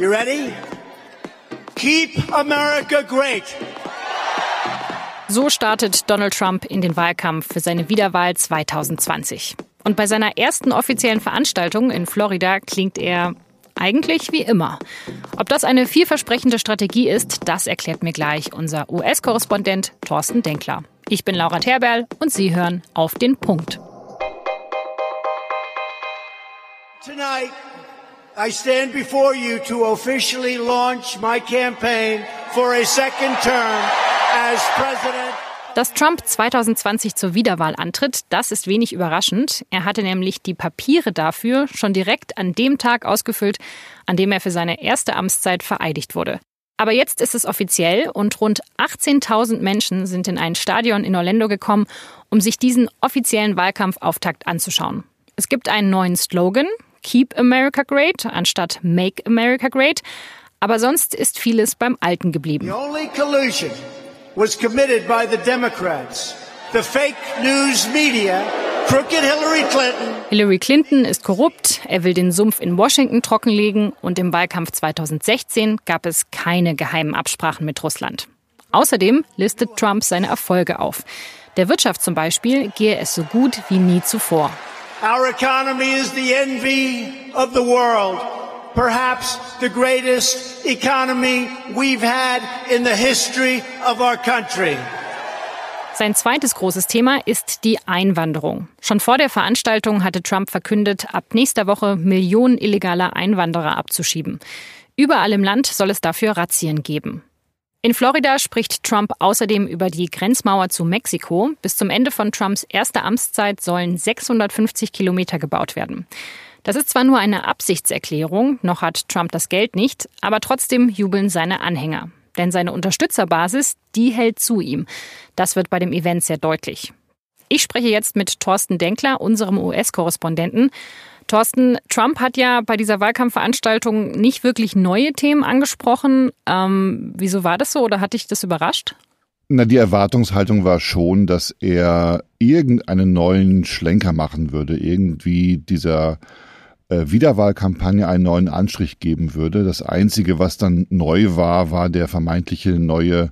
You ready? Keep America great. So startet Donald Trump in den Wahlkampf für seine Wiederwahl 2020. Und bei seiner ersten offiziellen Veranstaltung in Florida klingt er eigentlich wie immer. Ob das eine vielversprechende Strategie ist, das erklärt mir gleich unser US-Korrespondent Thorsten Denkler. Ich bin Laura Terberl und Sie hören auf den Punkt. Tonight, I stand before you to officially launch my campaign for a second term as president. Dass Trump 2020 zur Wiederwahl antritt, das ist wenig überraschend. Er hatte nämlich die Papiere dafür schon direkt an dem Tag ausgefüllt, an dem er für seine erste Amtszeit vereidigt wurde. Aber jetzt ist es offiziell und rund 18.000 Menschen sind in ein Stadion in Orlando gekommen, um sich diesen offiziellen Wahlkampfauftakt anzuschauen. Es gibt einen neuen Slogan, Keep America Great anstatt Make America Great. Aber sonst ist vieles beim Alten geblieben. The only collusion was committed by the Democrats, the fake news media, crooked Hillary Clinton. Hillary Clinton ist korrupt, er will den Sumpf in Washington trockenlegen und im Wahlkampf 2016 gab es keine geheimen Absprachen mit Russland. Außerdem listet Trump seine Erfolge auf. Der Wirtschaft zum Beispiel gehe es so gut wie nie zuvor. Our economy is the envy of the world. Perhaps the greatest economy we've had in the history of our country. Sein zweites großes Thema ist die Einwanderung. Schon vor der Veranstaltung hatte Trump verkündet, ab nächster Woche Millionen illegaler Einwanderer abzuschieben. Überall im Land soll es dafür Razzien geben. In Florida spricht Trump außerdem über die Grenzmauer zu Mexiko. Bis zum Ende von Trumps erster Amtszeit sollen 650 Kilometer gebaut werden. Das ist zwar nur eine Absichtserklärung, noch hat Trump das Geld nicht, aber trotzdem jubeln seine Anhänger. Denn seine Unterstützerbasis, die hält zu ihm. Das wird bei dem Event sehr deutlich. Ich spreche jetzt mit Thorsten Denkler, unserem US-Korrespondenten. Thorsten, Trump hat ja bei dieser Wahlkampfveranstaltung nicht wirklich neue Themen angesprochen. Ähm, wieso war das so oder hat dich das überrascht? Na, die Erwartungshaltung war schon, dass er irgendeinen neuen Schlenker machen würde, irgendwie dieser äh, Wiederwahlkampagne einen neuen Anstrich geben würde. Das Einzige, was dann neu war, war der vermeintliche neue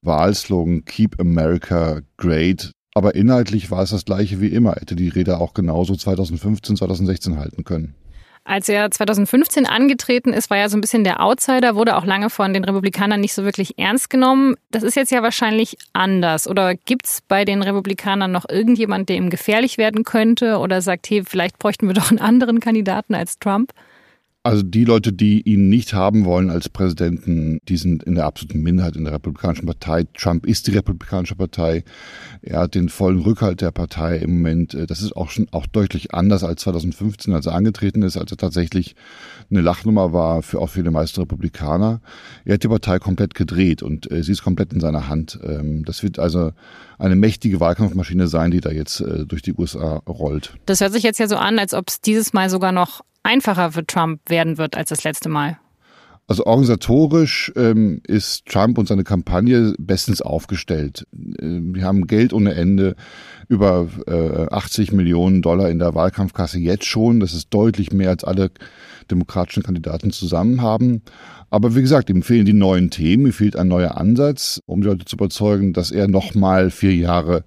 Wahlslogan Keep America Great. Aber inhaltlich war es das gleiche wie immer, hätte die Rede auch genauso 2015, 2016 halten können. Als er 2015 angetreten ist, war er so ein bisschen der Outsider, wurde auch lange von den Republikanern nicht so wirklich ernst genommen. Das ist jetzt ja wahrscheinlich anders. Oder gibt es bei den Republikanern noch irgendjemand, der ihm gefährlich werden könnte? Oder sagt, hey, vielleicht bräuchten wir doch einen anderen Kandidaten als Trump? Also die Leute, die ihn nicht haben wollen als Präsidenten, die sind in der absoluten Minderheit in der Republikanischen Partei. Trump ist die Republikanische Partei. Er hat den vollen Rückhalt der Partei im Moment. Das ist auch schon auch deutlich anders als 2015, als er angetreten ist, als er tatsächlich eine Lachnummer war für auch für die meisten Republikaner. Er hat die Partei komplett gedreht und äh, sie ist komplett in seiner Hand. Ähm, das wird also eine mächtige Wahlkampfmaschine sein, die da jetzt äh, durch die USA rollt. Das hört sich jetzt ja so an, als ob es dieses Mal sogar noch einfacher für Trump werden wird als das letzte Mal? Also organisatorisch ähm, ist Trump und seine Kampagne bestens aufgestellt. Ähm, wir haben Geld ohne Ende, über äh, 80 Millionen Dollar in der Wahlkampfkasse jetzt schon. Das ist deutlich mehr als alle demokratischen Kandidaten zusammen haben. Aber wie gesagt, ihm fehlen die neuen Themen, ihm fehlt ein neuer Ansatz, um die Leute zu überzeugen, dass er nochmal vier Jahre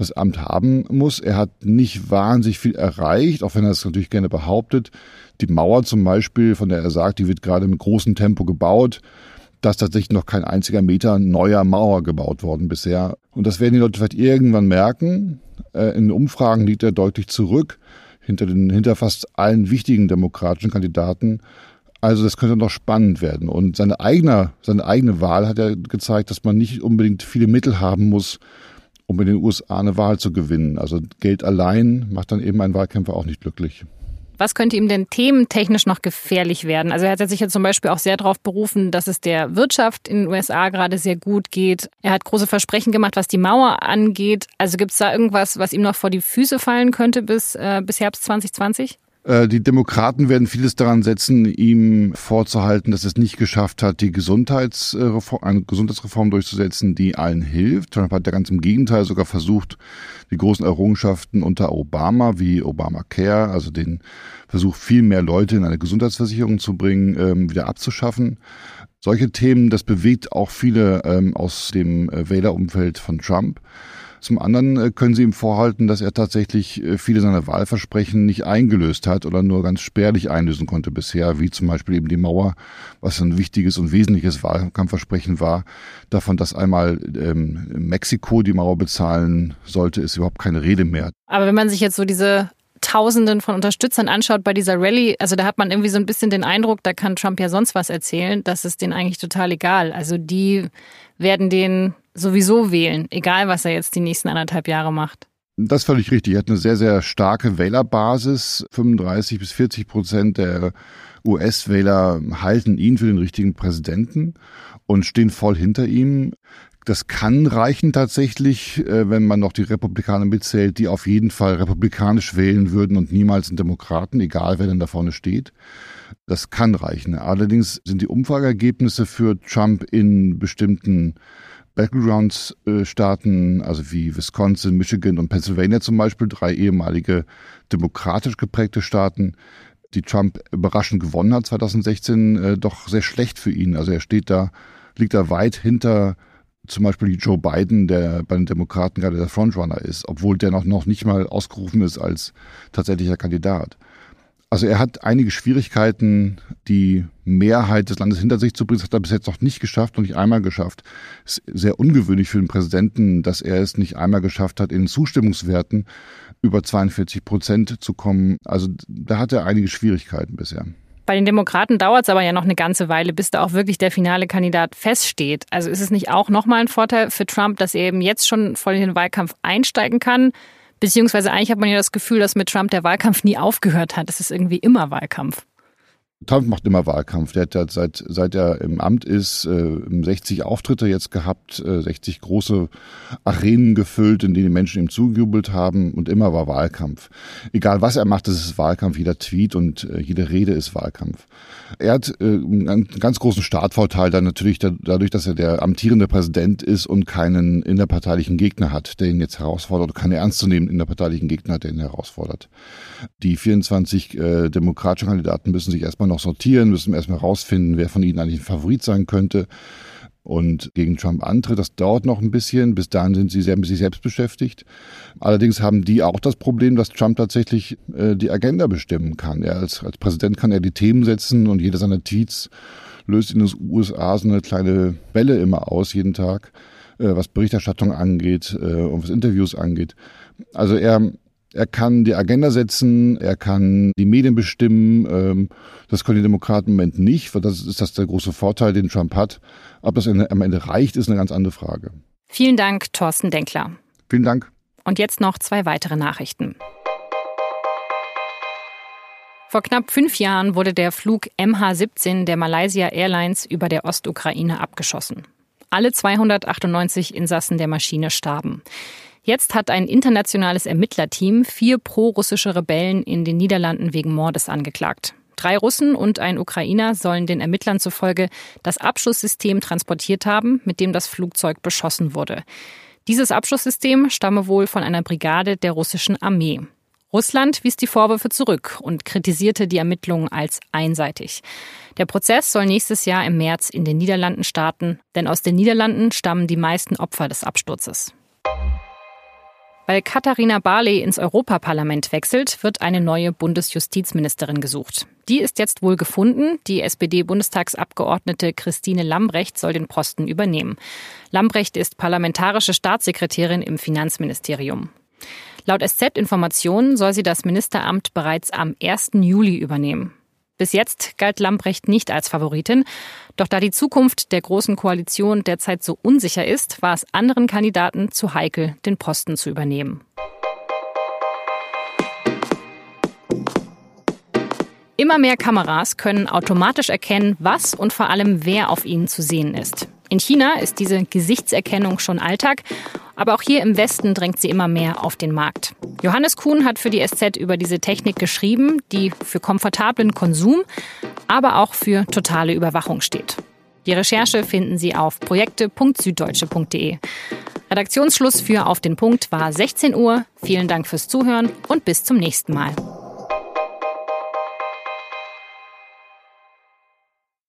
das Amt haben muss. Er hat nicht wahnsinnig viel erreicht, auch wenn er es natürlich gerne behauptet. Die Mauer zum Beispiel, von der er sagt, die wird gerade mit großem Tempo gebaut. Da ist tatsächlich noch kein einziger Meter neuer Mauer gebaut worden bisher. Und das werden die Leute vielleicht irgendwann merken. Äh, in Umfragen liegt er deutlich zurück hinter, den, hinter fast allen wichtigen demokratischen Kandidaten. Also das könnte noch spannend werden. Und seine eigene, seine eigene Wahl hat ja gezeigt, dass man nicht unbedingt viele Mittel haben muss, um in den USA eine Wahl zu gewinnen. Also Geld allein macht dann eben einen Wahlkämpfer auch nicht glücklich. Was könnte ihm denn thementechnisch noch gefährlich werden? Also er hat sich ja zum Beispiel auch sehr darauf berufen, dass es der Wirtschaft in den USA gerade sehr gut geht. Er hat große Versprechen gemacht, was die Mauer angeht. Also gibt es da irgendwas, was ihm noch vor die Füße fallen könnte bis, äh, bis Herbst 2020? Äh, die Demokraten werden vieles daran setzen, ihm vorzuhalten, dass es nicht geschafft hat, die Gesundheitsreform, eine Gesundheitsreform durchzusetzen, die allen hilft. Trump hat ja ganz im Gegenteil sogar versucht, die großen Errungenschaften unter Obama wie Obamacare, also den Versuch, viel mehr Leute in eine Gesundheitsversicherung zu bringen, ähm, wieder abzuschaffen. Solche Themen, das bewegt auch viele ähm, aus dem äh, Wählerumfeld von Trump. Zum anderen äh, können sie ihm vorhalten, dass er tatsächlich äh, viele seiner Wahlversprechen nicht eingelöst hat oder nur ganz spärlich einlösen konnte bisher, wie zum Beispiel eben die Mauer, was ein wichtiges und wesentliches Wahlkampfversprechen war. Davon, dass einmal ähm, Mexiko die Mauer bezahlen sollte, ist überhaupt keine Rede mehr. Aber wenn man sich jetzt so diese Tausenden von Unterstützern anschaut bei dieser Rallye, also da hat man irgendwie so ein bisschen den Eindruck, da kann Trump ja sonst was erzählen, das ist denen eigentlich total egal. Also die werden den sowieso wählen, egal was er jetzt die nächsten anderthalb Jahre macht. Das ist völlig richtig. Er hat eine sehr, sehr starke Wählerbasis. 35 bis 40 Prozent der US-Wähler halten ihn für den richtigen Präsidenten und stehen voll hinter ihm. Das kann reichen tatsächlich, äh, wenn man noch die Republikaner mitzählt, die auf jeden Fall republikanisch wählen würden und niemals einen Demokraten, egal wer denn da vorne steht. Das kann reichen. Allerdings sind die Umfrageergebnisse für Trump in bestimmten Battlegrounds-Staaten, also wie Wisconsin, Michigan und Pennsylvania zum Beispiel, drei ehemalige demokratisch geprägte Staaten, die Trump überraschend gewonnen hat 2016, äh, doch sehr schlecht für ihn. Also er steht da, liegt da weit hinter zum Beispiel Joe Biden, der bei den Demokraten gerade der Frontrunner ist, obwohl der noch, noch nicht mal ausgerufen ist als tatsächlicher Kandidat. Also er hat einige Schwierigkeiten, die Mehrheit des Landes hinter sich zu bringen. Das hat er bis jetzt noch nicht geschafft und nicht einmal geschafft. Es ist sehr ungewöhnlich für den Präsidenten, dass er es nicht einmal geschafft hat, in Zustimmungswerten über 42 Prozent zu kommen. Also da hat er einige Schwierigkeiten bisher. Bei den Demokraten dauert es aber ja noch eine ganze Weile, bis da auch wirklich der finale Kandidat feststeht. Also ist es nicht auch nochmal ein Vorteil für Trump, dass er eben jetzt schon voll in den Wahlkampf einsteigen kann? Beziehungsweise eigentlich hat man ja das Gefühl, dass mit Trump der Wahlkampf nie aufgehört hat. Es ist irgendwie immer Wahlkampf. Trump macht immer Wahlkampf. Der hat ja seit, seit er im Amt ist, äh, 60 Auftritte jetzt gehabt, äh, 60 große Arenen gefüllt, in denen die Menschen ihm zugejubelt haben und immer war Wahlkampf. Egal was er macht, es ist Wahlkampf. Jeder Tweet und äh, jede Rede ist Wahlkampf. Er hat äh, einen ganz großen Startvorteil dann natürlich dadurch, dass er der amtierende Präsident ist und keinen innerparteilichen Gegner hat, der ihn jetzt herausfordert, oder keinen ernstzunehmenden innerparteilichen Gegner der ihn herausfordert. Die 24 äh, demokratischen Kandidaten müssen sich erstmal noch sortieren, müssen erstmal rausfinden, wer von ihnen eigentlich ein Favorit sein könnte und gegen Trump antritt. Das dauert noch ein bisschen. Bis dahin sind sie sehr mit sich selbst beschäftigt. Allerdings haben die auch das Problem, dass Trump tatsächlich äh, die Agenda bestimmen kann. Er als, als Präsident kann er die Themen setzen und jeder seiner Tweets löst in den USA so eine kleine Welle immer aus, jeden Tag, äh, was Berichterstattung angeht äh, und was Interviews angeht. Also er er kann die Agenda setzen, er kann die Medien bestimmen. Ähm, das können die Demokraten im Moment nicht, weil das ist das der große Vorteil, den Trump hat. Ob das am Ende reicht, ist eine ganz andere Frage. Vielen Dank, Thorsten Denkler. Vielen Dank. Und jetzt noch zwei weitere Nachrichten. Vor knapp fünf Jahren wurde der Flug MH17 der Malaysia Airlines über der Ostukraine abgeschossen. Alle 298 Insassen der Maschine starben. Jetzt hat ein internationales Ermittlerteam vier pro-russische Rebellen in den Niederlanden wegen Mordes angeklagt. Drei Russen und ein Ukrainer sollen den Ermittlern zufolge das Abschusssystem transportiert haben, mit dem das Flugzeug beschossen wurde. Dieses Abschusssystem stamme wohl von einer Brigade der russischen Armee. Russland wies die Vorwürfe zurück und kritisierte die Ermittlungen als einseitig. Der Prozess soll nächstes Jahr im März in den Niederlanden starten, denn aus den Niederlanden stammen die meisten Opfer des Absturzes. Weil Katharina Barley ins Europaparlament wechselt, wird eine neue Bundesjustizministerin gesucht. Die ist jetzt wohl gefunden. Die SPD-Bundestagsabgeordnete Christine Lambrecht soll den Posten übernehmen. Lambrecht ist parlamentarische Staatssekretärin im Finanzministerium. Laut SZ-Informationen soll sie das Ministeramt bereits am 1. Juli übernehmen. Bis jetzt galt Lambrecht nicht als Favoritin. Doch da die Zukunft der Großen Koalition derzeit so unsicher ist, war es anderen Kandidaten zu heikel, den Posten zu übernehmen. Immer mehr Kameras können automatisch erkennen, was und vor allem wer auf ihnen zu sehen ist. In China ist diese Gesichtserkennung schon Alltag. Aber auch hier im Westen drängt sie immer mehr auf den Markt. Johannes Kuhn hat für die SZ über diese Technik geschrieben, die für komfortablen Konsum, aber auch für totale Überwachung steht. Die Recherche finden Sie auf projekte.süddeutsche.de. Redaktionsschluss für Auf den Punkt war 16 Uhr. Vielen Dank fürs Zuhören und bis zum nächsten Mal.